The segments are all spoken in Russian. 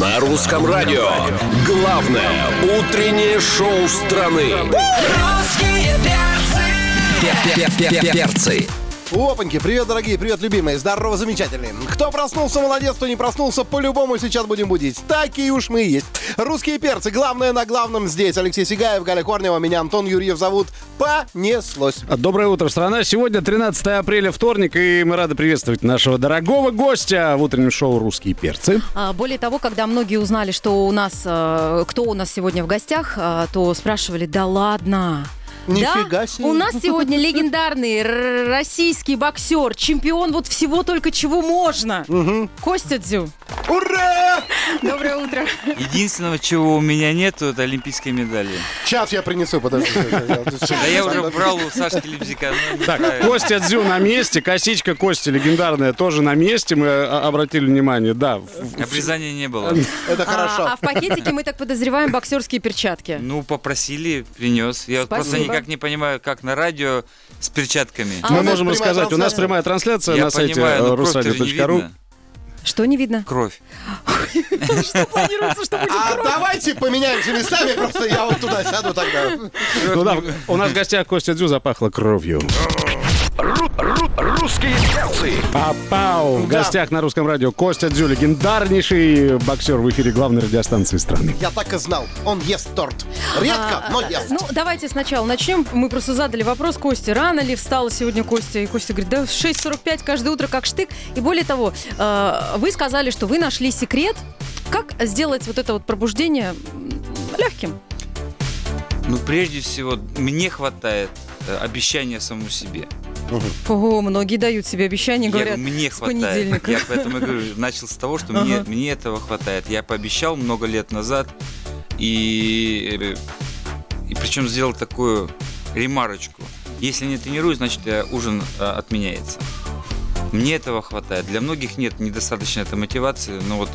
На русском радио. Главное утреннее шоу страны. Русские перцы! Перцы. Опаньки, привет, дорогие, привет, любимые, здорово, замечательные. Кто проснулся, молодец, кто не проснулся, по-любому сейчас будем будить. Такие уж мы и есть. Русские перцы, главное на главном здесь. Алексей Сигаев, Галя Корнева, меня Антон Юрьев зовут. Понеслось. Доброе утро, страна. Сегодня 13 апреля, вторник, и мы рады приветствовать нашего дорогого гостя в утреннем шоу «Русские перцы». А, Более того, когда многие узнали, что у нас, э, кто у нас сегодня в гостях, э, то спрашивали, да ладно. Нифига да? себе. У нас сегодня легендарный российский боксер, чемпион вот всего только чего можно. Костя Дзю. Ура! Доброе утро. Единственного, чего у меня нету, это олимпийской медали. Сейчас я принесу, подожди. Да я уже брал у Сашки Лебзика. но Так. Костя Дзю на месте, косичка Кости легендарная тоже на месте, мы э, обратили внимание, да. Обрезания не было. Это А, хорошо. а в пакетике мы так подозреваем боксерские перчатки. Ну, попросили, принес. Я вот просто Спасибо. Никак не понимаю, как на радио с перчатками. А Мы можем рассказать, у нас прямая трансляция Я на сайте э, видно. Что не видно? Кровь. Что планируется, что будет А кровь? давайте поменяемся местами, просто я вот туда сяду тогда. Ну да, у нас в гостях Костя Дзю запахло кровью. Ру- ру- Русские перцы. Папау! В Да. гостях на русском радио Костя Дзю, легендарнейший боксер в эфире главной радиостанции страны. Я так и знал, он ест торт. Редко, но ест. Ну, давайте сначала начнем. Мы просто задали вопрос Косте, рано ли встала сегодня Костя? И Костя говорит, да в 6.45 каждое утро как штык. И более того, э, вы сказали, что вы нашли секрет, как сделать вот это вот пробуждение легким. Ну, прежде всего, мне хватает э, обещания самому себе. Ого, многие дают себе обещания, Я говорят, говорю, мне с хватает. понедельника. Я поэтому и говорю, начал с того, что мне, Ага. мне этого хватает. Я пообещал много лет назад, и, э, и причем сделал такую ремарочку. Если не тренируюсь, значит э, ужин э, отменяется. Мне этого хватает. Для многих нет, недостаточно этой мотивации, но вот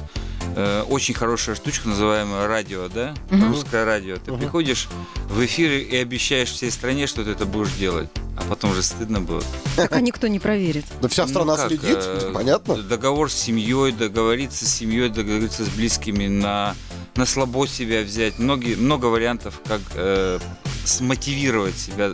э, очень хорошая штучка, называемая радио, да? Мгм. Русское радио. Ты приходишь в эфир и обещаешь всей стране, что ты это будешь делать. А потом же стыдно будет. Так а никто не проверит. Да вся страна Ну как, следит, э, понятно? Договор с семьей, договориться с семьей, договориться с близкими, на, на слабо себя взять. Многие, много вариантов, как э, смотивировать себя.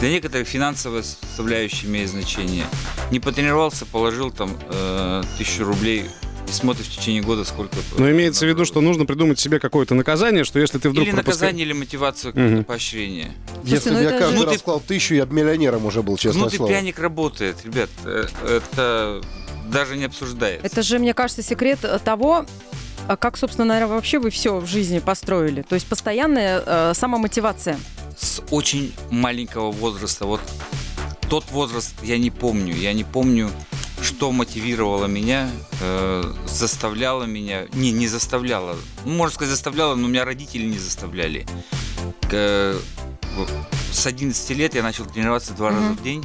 Для некоторых финансовая составляющая имеет значение. Не потренировался, положил там э, тысячу рублей и смотришь в течение года, сколько... Но имеется в виду, что нужно придумать себе какое-то наказание, что если ты вдруг Или пропуска- наказание, или мотивацию, какое-то Мгм. поощрение. Если ну бы я каждый же- раз Ну, ты- клал тысячу, я бы миллионером уже был, Внутренний слово. пряник работает, ребят. э, Это даже не обсуждается. Это же, мне кажется, секрет того, а как, собственно, наверное, вообще вы все в жизни построили. То есть постоянная э, самомотивация. с очень маленького возраста. Вот тот возраст я не помню. Я не помню, что мотивировало меня, э, заставляло меня. Не, не заставляло. Ну, можно сказать, заставляло, но меня родители не заставляли. К- с 11 лет я начал тренироваться два раза Мгм. в день.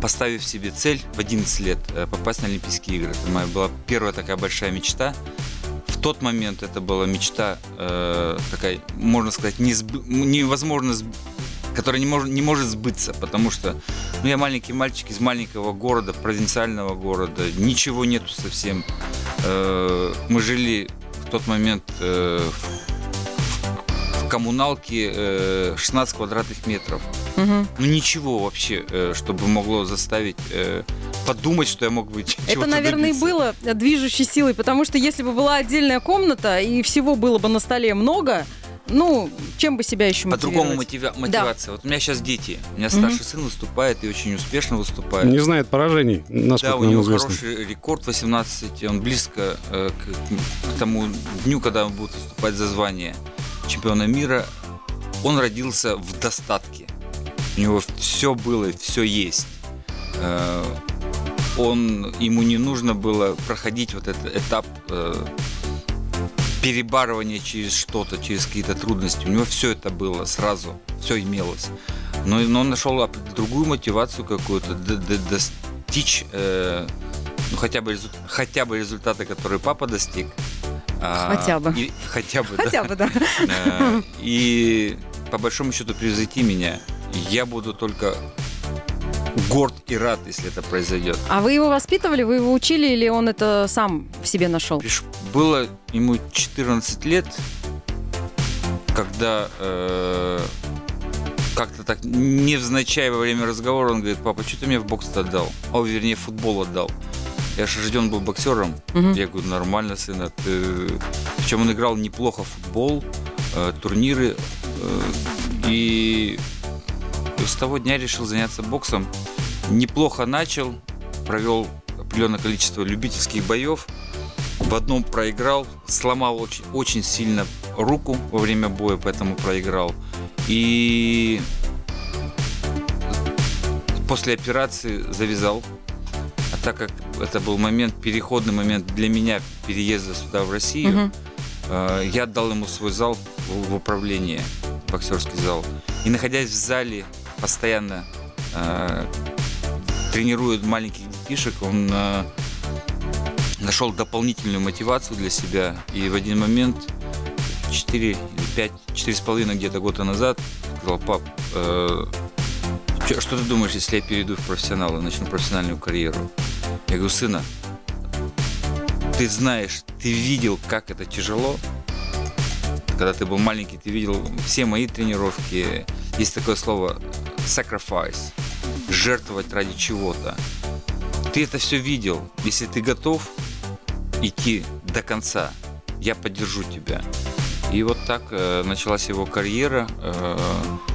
Поставив себе цель в 11 лет э, попасть на Олимпийские игры. Это моя была первая такая большая мечта. В тот момент это была мечта э, такая, можно сказать, несбы- невозможно, сб- которая не может, не может сбыться, потому что ну, я маленький мальчик из маленького города, провинциального города, ничего нету совсем. Э, мы жили в тот момент э, в, коммуналке э, 16 квадратных метров. Мгм. Ну ничего вообще, э, чтобы могло заставить э, подумать, что я мог быть Это, наверное, и добиться. было движущей силой, потому что если бы была отдельная комната и всего было бы на столе много, ну, чем бы себя еще По-другому мотива- мотивация. Вот у меня сейчас дети. У меня старший сын выступает и очень успешно выступает. Не знает поражений, насколько Да, у него известно. хороший рекорд 18, и он близко э, к, к тому дню, когда он будет выступать за звание чемпиона мира. Он родился в достатке. У него все было, все есть. Э, он, ему не нужно было проходить вот этот этап э, перебарывания через что-то, через какие-то трудности. У него все это было сразу, все имелось. Но, но он нашел другую мотивацию какую-то, достичь э, ну, хотя, бы хотя бы результата, который папа достиг. А, Хотя бы. и- хотя бы, да. Хотя бы, да. Э, И по большому счету превзойти меня. Я буду только горд и рад, если это произойдет. А вы его воспитывали, вы его учили или он это сам в себе нашел? Было ему 14 лет, когда э, как-то так невзначай во время разговора он говорит, папа, что ты мне в бокс отдал? О, вернее, в футбол отдал. Я же рожден был боксером. Мгм. Я говорю, нормально, сына. Ты... Причем он играл неплохо в футбол, э, турниры. э, и с того дня решил заняться боксом. Неплохо начал, провел определенное количество любительских боев. В одном проиграл, сломал очень, очень сильно руку во время боя, поэтому проиграл. И после операции завязал. А так как это был момент, переходный момент для меня переезда сюда, в Россию, Мгм. э, я отдал ему свой зал в, в управление, боксерский зал. И находясь в зале, постоянно э, тренирует маленьких детишек, он э, нашел дополнительную мотивацию для себя. И в один момент, 4 или 5, 4,5 где-то года назад, сказал, пап, э, что ты думаешь, если я перейду в профессионалы, начну профессиональную карьеру? Я говорю, сына, ты знаешь, ты видел, как это тяжело, когда ты был маленький, ты видел все мои тренировки. Есть такое слово sacrifice, жертвовать ради чего-то. Ты это все видел. Если ты готов идти до конца, я поддержу тебя. И вот так э, началась его карьера. Э,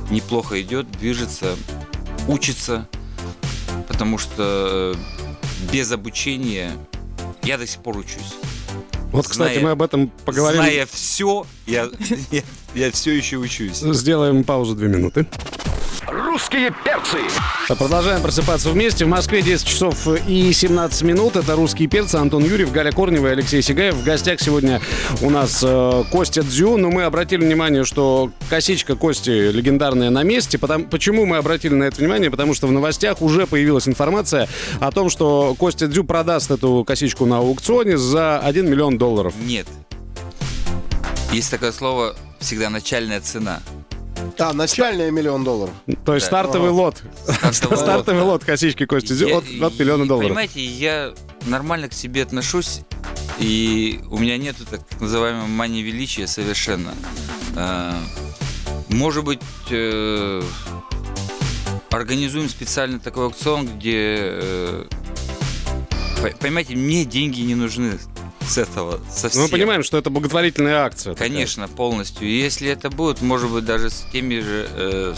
неплохо идет, движется, учится, потому что без обучения я до сих пор учусь. Вот, кстати, Зная- мы об этом поговорим. Зная все, я, я, я все еще учусь. Сделаем паузу две минуты. Русские перцы. Продолжаем просыпаться вместе. В Москве 10 часов и 17 минут. Это «Русские перцы». Антон Юрьев, Галя Корнева и Алексей Сигаев. В гостях сегодня у нас э, Костя Дзю. Но мы обратили внимание, что косичка Кости легендарная на месте. Потому, почему мы обратили на это внимание? Потому что в новостях уже появилась информация о том, что Костя Дзю продаст эту косичку на аукционе за 1 миллион долларов. Нет. Есть такое слово всегда начальная цена. А, начальная миллион долларов. То есть Да. стартовый лот. Стартовый лот. Стартовый лот косички Кости Дзю Я- от, от миллиона и, долларов. Понимаете, я нормально к себе отношусь, и у меня нету так называемой мании величия совершенно. А, Может быть, э, организуем специально такой аукцион, где, э, по- понимаете, мне деньги не нужны с этого совсем. Ну, Мы понимаем, что это благотворительная акция. такая. Конечно, полностью. И если это будет, может быть, даже с теми же э,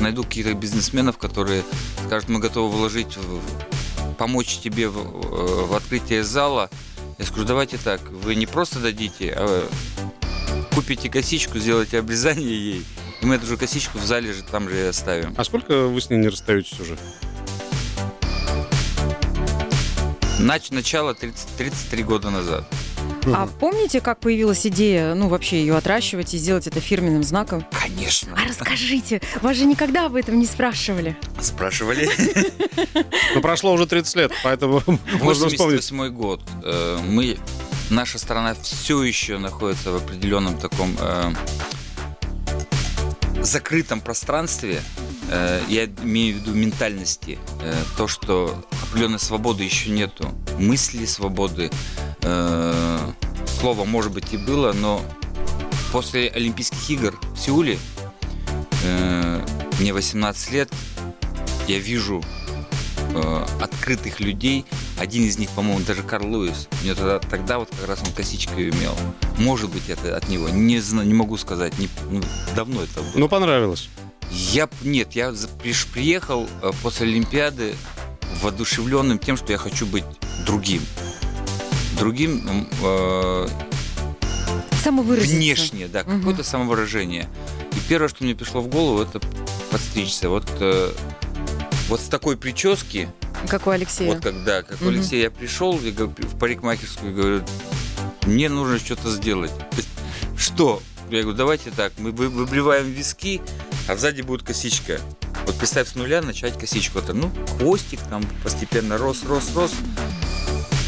найду каких-то бизнесменов, которые скажут, мы готовы вложить, в- помочь тебе в, э, в открытие зала. Я скажу, давайте так, вы не просто дадите, а купите косичку, сделайте обрезание ей, и мы эту же косичку в зале же там же и оставим. А сколько вы с ней не расстаетесь уже? Нач- начало 30 33 года назад. А помните, как появилась идея, ну, вообще ее отращивать и сделать это фирменным знаком? Конечно. А расскажите, вас же никогда об этом не спрашивали. Спрашивали. Ну, прошло уже 30 лет, поэтому можно вспомнить. 88 год. Э, Мы, наша страна все еще находится в определенном таком э, закрытом пространстве. Э, Я имею в виду ментальности. Э, То, что определенной свободы еще нету. Мысли свободы. Э, Слово, может быть, и было, но после Олимпийских игр в Сеуле мне 18 лет, я вижу открытых людей. Один из них, по-моему, даже Карл Луис. Мне тогда, тогда вот как раз он косичку имел. Может быть, это от него. Не не могу сказать. Не- ну, давно это было. Ну, понравилось. Я нет, я приехал э, после Олимпиады воодушевленным тем, что я хочу быть другим. Другим э, внешне, да, Мгм. какое-то самовыражение. И первое, что мне пришло в голову, это подстричься. Вот, э, вот с такой прически, Как у Алексея. вот когда, как у Мгм. Алексея, я пришел я говорю, в парикмахерскую и говорю, мне нужно что-то сделать. Что? Я говорю, давайте так, мы вы- выбриваем виски, а сзади будет косичка. Вот представь с нуля начать косичку. Это, ну, хвостик там постепенно рос, рос, рос.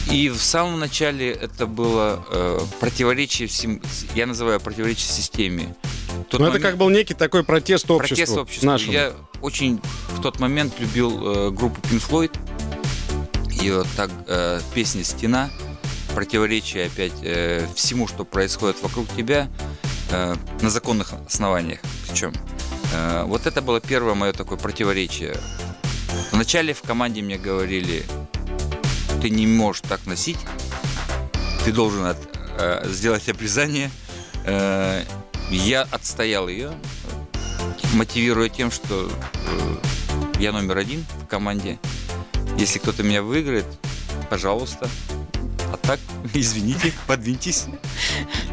И в самом начале это было э, противоречие всем, я называю противоречие системе. тот Ну, это момент- как был некий такой протест обществу. протест обществу. нашему. Я очень в тот момент любил э, группу Pink Floyd. Ее так э, песня «Стена», противоречие опять э, всему, что происходит вокруг тебя, э, на законных основаниях причем. Э, вот это было первое мое такое противоречие. Вначале в команде мне говорили, ты не можешь так носить, ты должен от- э, сделать обрезание. Э, я отстоял ее, мотивируя тем, что э, я номер один в команде. Если кто-то меня выиграет, пожалуйста. А так, извините, подвиньтесь.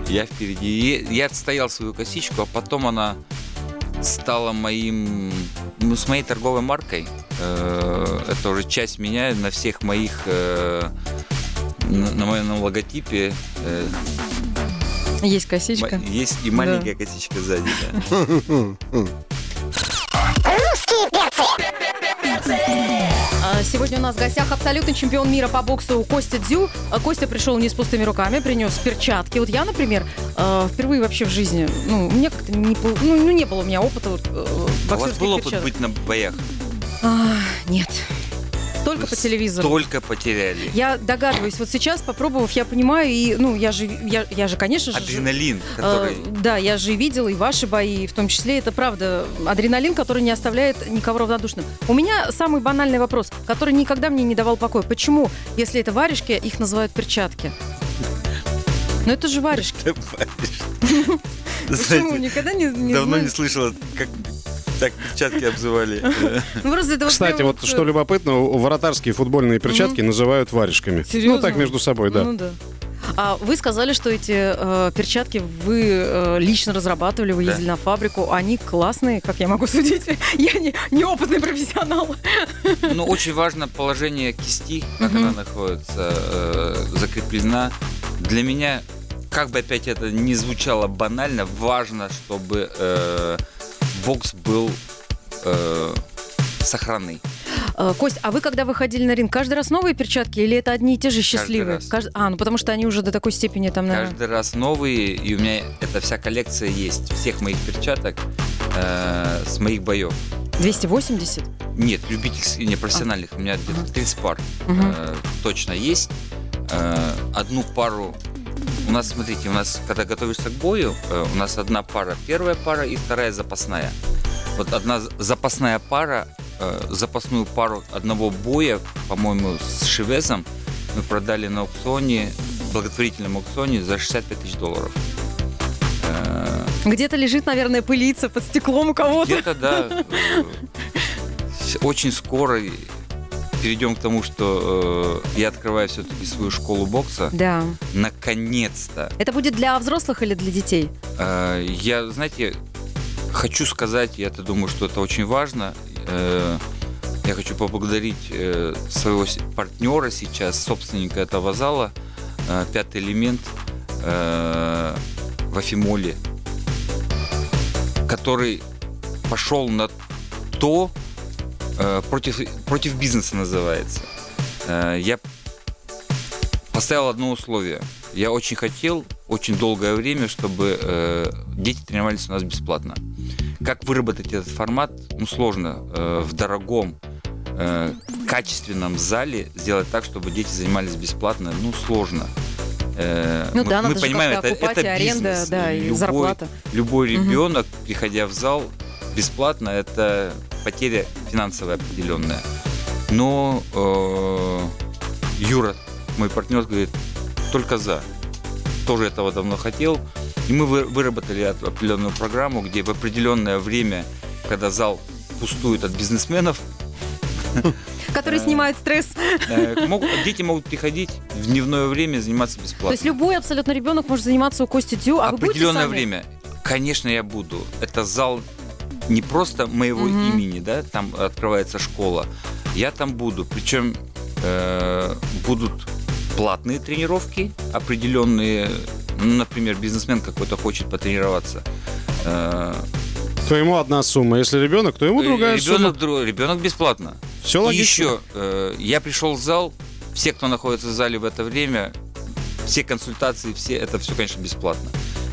Я впереди. И я отстоял свою косичку, а потом она стала моим, ну, с моей торговой маркой. Э, Это уже часть меня на всех моих, э, на, моем логотипе э, Есть косичка. есть и маленькая косичка сзади. да. Сегодня у нас в гостях абсолютный чемпион мира по боксу Костя Дзю. А, Костя пришел не с пустыми руками, принес перчатки. Вот я, например, э, впервые вообще в жизни, ну, у меня как-то не, ну, ну, не было у меня опыта вот, э, А У вас боксерских был опыт перчаток. быть на боях? А, нет. Только по телевизору. Столько потеряли. Я догадываюсь, вот сейчас, попробовав, я понимаю, и, ну, я же, я, я же, конечно же... Адреналин, э, который... да, я же видела и ваши бои, в том числе, это правда, адреналин, который не оставляет никого равнодушным. У меня самый банальный вопрос, который никогда мне не давал покоя. Почему, если это варежки, их называют перчатки? Ну это же варежки. Почему? Знаете, Никогда не, давно не слышала, как так перчатки обзывали. Ну, Кстати, вот что любопытно, у- вратарские футбольные перчатки называют варежками. Ну, так между собой, да. Ну да. А вы сказали, что эти э, перчатки вы э, лично разрабатывали, вы Да. ездили на фабрику. Они классные, как я могу судить. Я не, неопытный профессионал. Но очень важно положение кисти, как она находится, э, закреплена. Для меня, как бы опять это не звучало банально, важно, чтобы э, бокс был э, сохранный. Э, Кость, а вы когда выходили на ринг, каждый раз новые перчатки или это одни и те же счастливые? раз. Кажд- А, ну потому что они уже до такой степени там, наверное... Каждый раз новые, и у меня эта вся коллекция есть, всех моих перчаток э, с моих боев. 280? Нет, любительских, не профессиональных. У меня где-то 30 пар Мгм. э, точно есть. Э, одну пару... У нас, смотрите, у нас, когда готовишься к бою, э, у нас одна пара первая пара и вторая запасная. Вот одна запасная пара, э, запасную пару одного боя, по-моему, с Шивезом мы продали на аукционе, благотворительном аукционе за 65 тысяч долларов. Э, Где-то лежит, наверное, пылиться под стеклом у кого-то. где-то, да. Очень скоро перейдем к тому, что э, я открываю все-таки свою школу бокса. Да. Наконец-то. Это будет для взрослых или для детей? Э, Я, знаете, хочу сказать, я это думаю, что это очень важно. Э, Я хочу поблагодарить э, своего партнера сейчас, собственника этого зала, э, пятый элемент э, в Афимоле, который пошел на то, против, против бизнеса называется. Э, Я поставил одно условие. Я очень хотел, очень долгое время, чтобы э, дети тренировались у нас бесплатно. Как выработать этот формат? Ну, сложно. Э, в дорогом, э, качественном зале сделать так, чтобы дети занимались бесплатно, ну, сложно. Э, Ну мы- да, мы понимаем, это- окупать это аренда, бизнес. да, и Любой- зарплата. Любой ребенок, приходя в зал бесплатно, это потеря финансовая определенная. Но э, Юра, мой партнер, говорит, только за. Тоже этого давно хотел. И мы вы- выработали от- определенную программу, где в определенное время, когда зал пустует от бизнесменов, Которые Э, снимают стресс. э, могут- дети могут приходить в дневное время заниматься То бесплатно. есть любой абсолютно ребенок может заниматься у Кости Дю, а определенное время. Конечно, я буду. Это зал не просто моего Мгм. имени, да, там открывается школа. Я там буду. Причем э, будут платные тренировки, определенные. Ну, например, бизнесмен какой-то хочет потренироваться. Э, То ему одна сумма. Если ребенок, то ему другая ребенок, сумма. дру- ребенок бесплатно. Все И логично. еще, э, я пришел в зал, все, кто находится в зале в это время, все консультации, все, это все, конечно, бесплатно.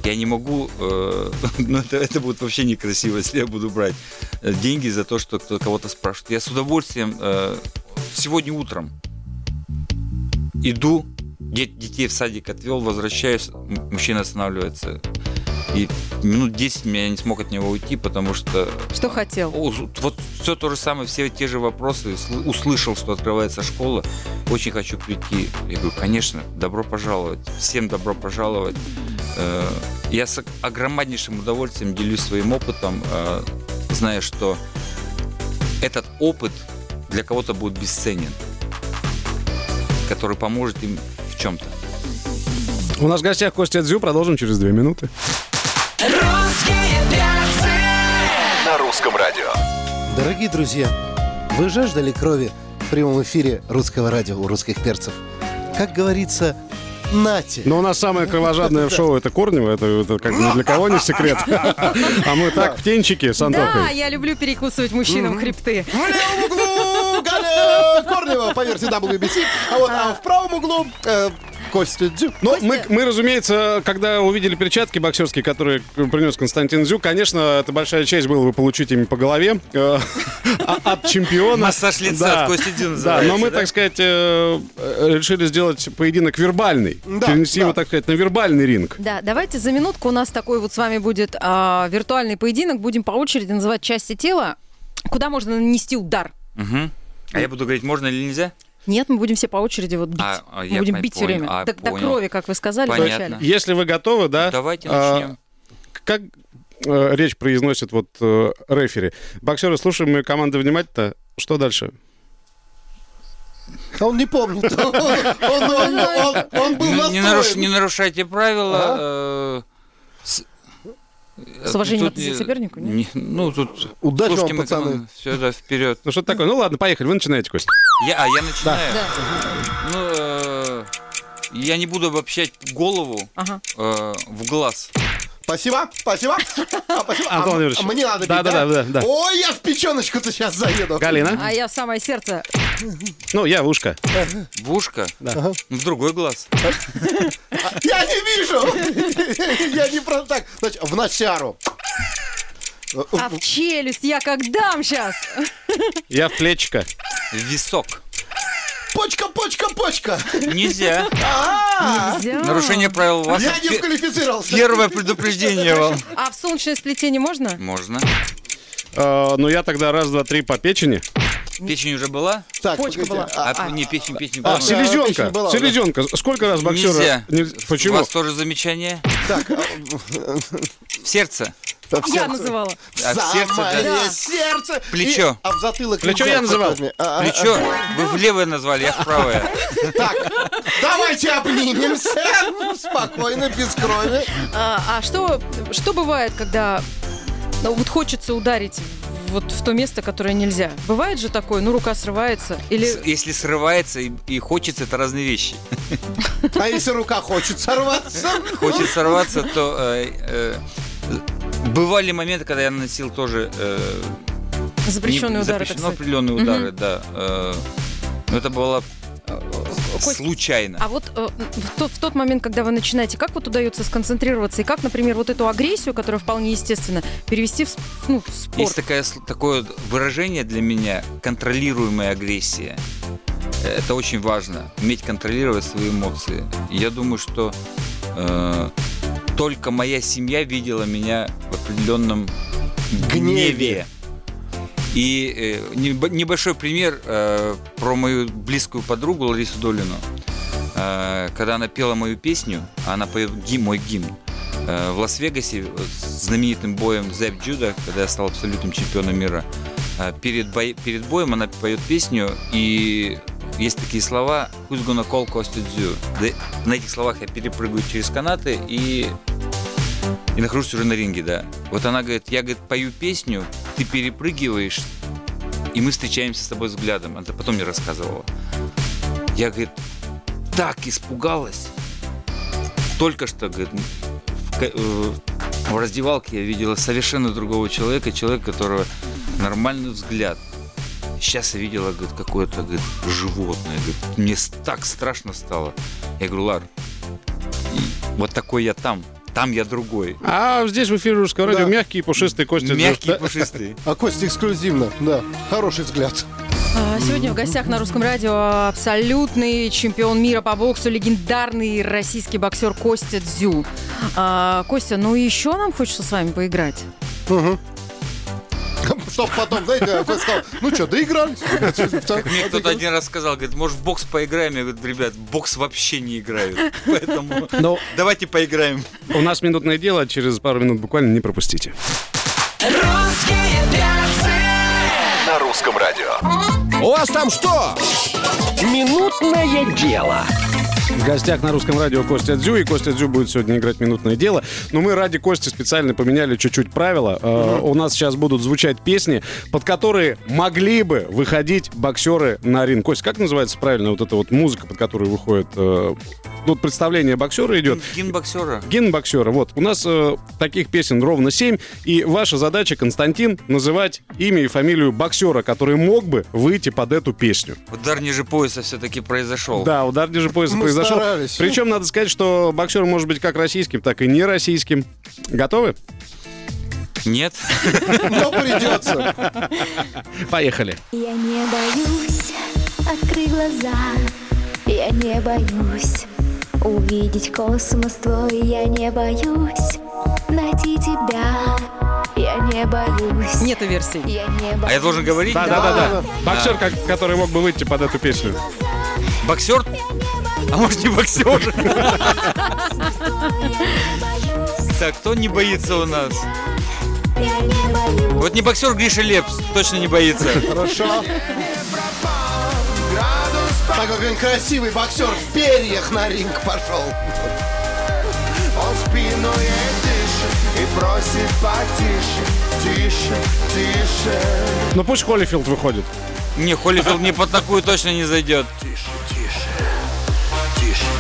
Я не могу, э, ну это, это будет вообще некрасиво, если я буду брать э, деньги за то, что кто кого-то спрашивает. Я с удовольствием э, сегодня утром иду, де- детей в садик отвел, возвращаюсь, мужчина останавливается. И минут 10 я не смог от него уйти, потому что Что хотел? вот все то же самое, все те же вопросы. Сл- Услышал, что открывается школа. Очень хочу прийти. Я говорю, конечно, добро пожаловать. Всем добро пожаловать. Э, Я с огромнейшим удовольствием делюсь своим опытом, э, зная, что этот опыт для кого-то будет бесценен, который поможет им в чем-то. У нас в гостях Костя Дзю. Продолжим через две минуты. Русские перцы. На русском радио. Дорогие друзья, вы жаждали крови в прямом эфире русского радио у русских перцев? Как говорится, нате. Но у нас самое кровожадное в шоу это Корнева. Это, это как бы ни для кого не секрет. А мы так, птенчики с Да, Антохой. я люблю перекусывать мужчинам хребты. В левом углу Корнева по версии WBC, а вот а в правом углу Костя Дзю. Ну, мы, мы, разумеется, когда увидели перчатки боксерские, которые принес Константин Дзю, конечно, это большая честь было бы получить ими по голове э, а- от чемпиона. Массаж лица от Кости Да, но мы, так сказать, э, решили сделать поединок вербальный. Да, Перенести его, так сказать, на вербальный ринг. Да, давайте за минутку у нас такой вот с вами будет а, виртуальный поединок. Будем по очереди называть части тела, куда можно нанести удар. А я буду говорить, можно или нельзя? Нет, мы будем все по очереди вот бить. А, а, мы я будем бить все время. А, до, до крови, как вы сказали Понятно. вначале. Если вы готовы, да? Давайте а, начнем. Как э, речь произносит вот э, рефери? Боксеры, слушаем мы команды внимательно. Что дальше? А Он не помнит. Он, был не, наруш- настроен. не нарушайте правила. С- уважением тут к сопернику, нет? не- ну, тут... Удачи вам, слушайте пацаны. Все, да, вперед. Ну что такое? Ну ладно, поехали, вы начинаете, Кость. Я, а, я начинаю? Да. Ну, э, я не буду обобщать голову Ага. э, в глаз. Спасибо, спасибо. А, спасибо. Антон а мне надо бить, Да, да, да, да, да. Ой, я в печеночку-то сейчас заеду. Галина? А я в самое сердце. Ну, я в ушко. В ушко? Да. В другой глаз. Я не вижу. Я не просто так. Значит, в носяру. А в челюсть я как дам сейчас. Я в плечико. В висок. Почка, почка, почка. Нельзя. А, Нельзя. Нарушение правил у вас. Я Пе- дисквалифицировался. Первое предупреждение вам. А в солнечное сплетение можно? Можно. Э, ну, я тогда раз, два, три по печени. Печень уже была? Так, Почка погодите. была. А, не, печень, печень А, была. селез- селезенка. печень была, да. Селезенка. Сколько раз боксера... Нельзя. Не- У Почему? вас тоже замечание? Так, В сердце. А, в Я называла. А в сердце, Самое да. сердце. Плечо. И- а в затылок. Плечо я называл. возьми. А, а, Плечо. Вы в левое назвали, я в правое. Так, давайте обнимемся. Спокойно, без крови. А, а что, что бывает, когда ну, вот хочется ударить вот в то место, которое нельзя? Бывает же такое, ну рука срывается или Если срывается и, и хочется, это разные вещи. А если рука хочет сорваться? Хочет сорваться, то э, э, бывали моменты, когда я наносил тоже э, запрещенные не- удары, запрещено определенные удары, да. э, но это было Кость, случайно. А вот э, в, тот, в тот момент, когда вы начинаете, как вот удается сконцентрироваться и как, например, вот эту агрессию, которая вполне естественно, перевести в, ну, в спорт? Есть такая, такое выражение для меня контролируемая агрессия. Э, Это очень важно, уметь контролировать свои эмоции. Я думаю, что э, только моя семья видела меня в определенном Гневе. гневе. И э, небо- небольшой пример э, про мою близкую подругу Ларису Долину. Э, когда она пела мою песню, она поет гимн, мой гимн, э, в Лас-Вегасе э, с знаменитым боем Зэп Джуда, когда я стал абсолютным чемпионом мира, э, перед, бой- перед боем она поет песню, и есть такие слова «Who's gonna call Костю Дзю?» Да, На этих словах я перепрыгиваю через канаты и и нахожусь уже на ринге, да. Вот она говорит, я, говорит, пою песню, ты перепрыгиваешь, и мы встречаемся с тобой взглядом. Она потом мне рассказывала. Я, говорит, так испугалась. Только что, говорит, в, э, в раздевалке я видела совершенно другого человека, человека, которого нормальный взгляд. Сейчас я видела, говорит, какое-то говорит, животное. Говорит, мне так страшно стало. Я говорю, Лар, вот такой я там, там я другой. А здесь в эфире русского радио Да. мягкие, пушистые кости. Мягкий, Да. пушистый. А Костя эксклюзивно, да. Хороший взгляд. А, Сегодня в гостях на русском радио абсолютный чемпион мира по боксу, легендарный российский боксер Костя Дзю. А, Костя, ну еще нам хочется с вами поиграть. Чтоб потом, знаете, сказал, ну что, доигрались? Мне кто-то один раз сказал, говорит, может в бокс поиграем? Я говорю, ребят, бокс вообще не играют. Поэтому Но давайте поиграем. у нас минутное дело, через пару минут буквально не пропустите. Русские перцы. На русском радио. У вас там что? Минутное дело. Гостях на русском радио Костя Дзю, и Костя Дзю будет сегодня играть «Минутное дело». Но мы ради Кости специально поменяли чуть-чуть правила. Э, У нас сейчас будут звучать песни, под которые могли бы выходить боксеры на ринг. Костя, как называется правильно вот эта вот музыка, под которую выходит... э, Тут представление боксера идет. Гимн боксера. Гимн боксера. Вот, у нас э, таких песен ровно 7, и ваша задача, Константин, называть имя и фамилию боксера, который мог бы выйти под эту песню. Удар ниже пояса все-таки произошел. Да, удар ниже пояса Мы произошел. Старались. Причем надо сказать, что боксер может быть как российским, так и не российским. Готовы? Нет? Но придется. Поехали. Я не боюсь, открыть глаза Я не боюсь увидеть космос твой Я не боюсь найти тебя Я не боюсь Нету версий. Я не боюсь А я должен говорить? Да, да, да, да. Боксер, как- который мог бы выйти под эту песню. Боксер? А может не боксер? Так, кто не боится у нас? Не Вот не боксер Гриша Лепс, точно не боится. Хорошо. Так как он красивый боксер в перьях на ринг пошел. Он спину ей дышит и просит потише, тише, тише. Ну пусть Холлифилд выходит. Не, Холлифилд мне под такую точно не зайдет.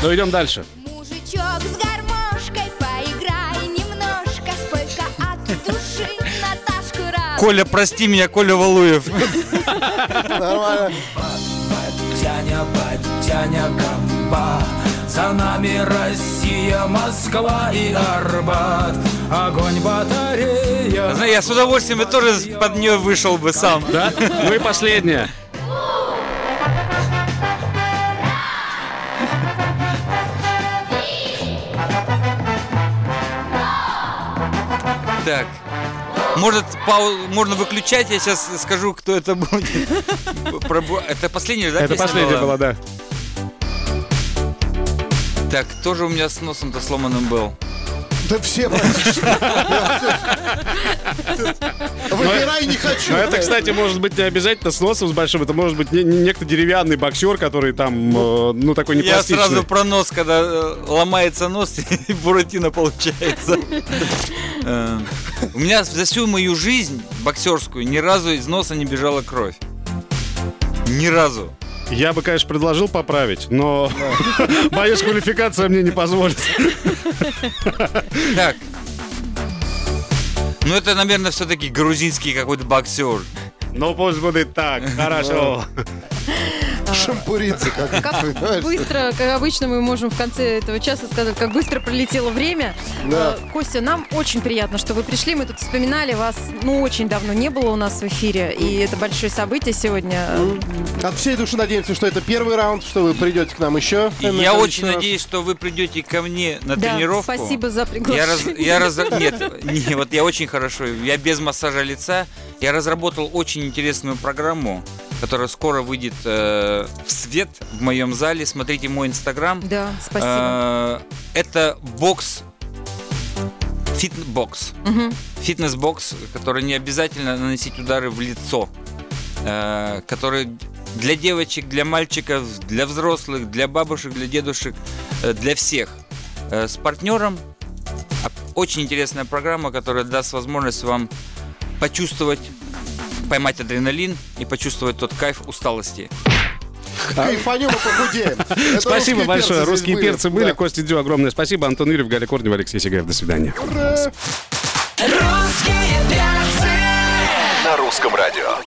Ну идем дальше. Мужичок с гармошкой Поиграй немножко Спой-ка от души Наташку раз Коля, прости меня, Коля Валуев. Нормально. За нами Россия, Москва и Арбат. Огонь батарея. Знаешь, я с удовольствием бы тоже под нее вышел бы сам. Да? Ну и последнее. Так. Может, пау- можно выключать, я сейчас скажу, кто это будет. Это последняя, да, Это песня последнее было, да. Так, кто же у меня с носом-то сломанным был? Да все практически. Выбирай не хочу. Но это, кстати, может быть не обязательно с носом с большим. Это может быть не, не- некто деревянный боксер, который там, э, ну, такой не Я сразу про нос, когда э, ломается нос, и буратино получается. Э, У меня за всю мою жизнь боксерскую ни разу из носа не бежала кровь. Ни разу. Я бы, конечно, предложил поправить, но боюсь, квалификация мне не позволит. Так. Ну это, наверное, все-таки грузинский какой-то боксер. Ну, пусть будет так. Хорошо. Шампуриться как Как быстро, как обычно, мы можем в конце этого часа сказать, как быстро пролетело время. Да. Э, Костя, нам очень приятно, что вы пришли. Мы тут вспоминали вас, ну, очень давно не было у нас в эфире. И это большое событие сегодня. От всей души надеемся, что это первый раунд, что вы придете к нам еще. Я очень надеюсь, что вы придете ко мне на Да, тренировку. спасибо за Я приглашение. раз, я раз, нет, не, вот я очень хорошо, я без массажа лица, я разработал очень интересную программу, которая скоро выйдет э, в свет в моем зале. Смотрите мой инстаграм. Да, спасибо. Э, это бокс, фитнес-бокс, Мгм. фитнес-бокс, который не обязательно наносить удары в лицо, э, который для девочек, для мальчиков, для взрослых, для бабушек, для дедушек, э, для всех. Э, с партнером а, очень интересная программа, которая даст возможность вам почувствовать, поймать адреналин и почувствовать тот кайф усталости. Кайфанем и похудеем. Это Спасибо русские большое. перцы Русские перцы были. Да. Костя Дю, огромное спасибо. Антон Юрьев, Галя Корнева, Алексей Сигаев. До свидания. Русские перцы. На русском радио.